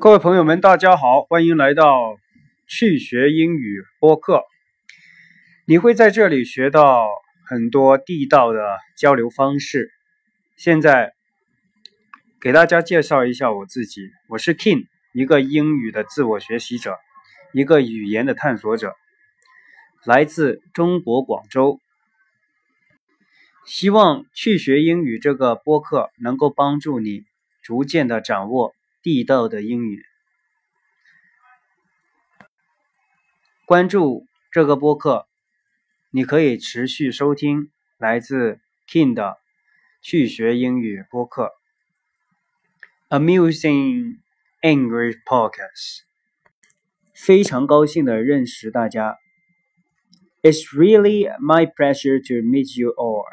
各位朋友们，大家好，欢迎来到去学英语播客。你会在这里学到很多地道的交流方式。现在给大家介绍一下我自己，我是 King，一个英语的自我学习者，一个语言的探索者，来自中国广州。希望去学英语这个播客能够帮助你逐渐的掌握。地道的英语，关注这个播客，你可以持续收听来自 King 的去学英语播客，Amusing English Podcast。非常高兴的认识大家，It's really my pleasure to meet you all.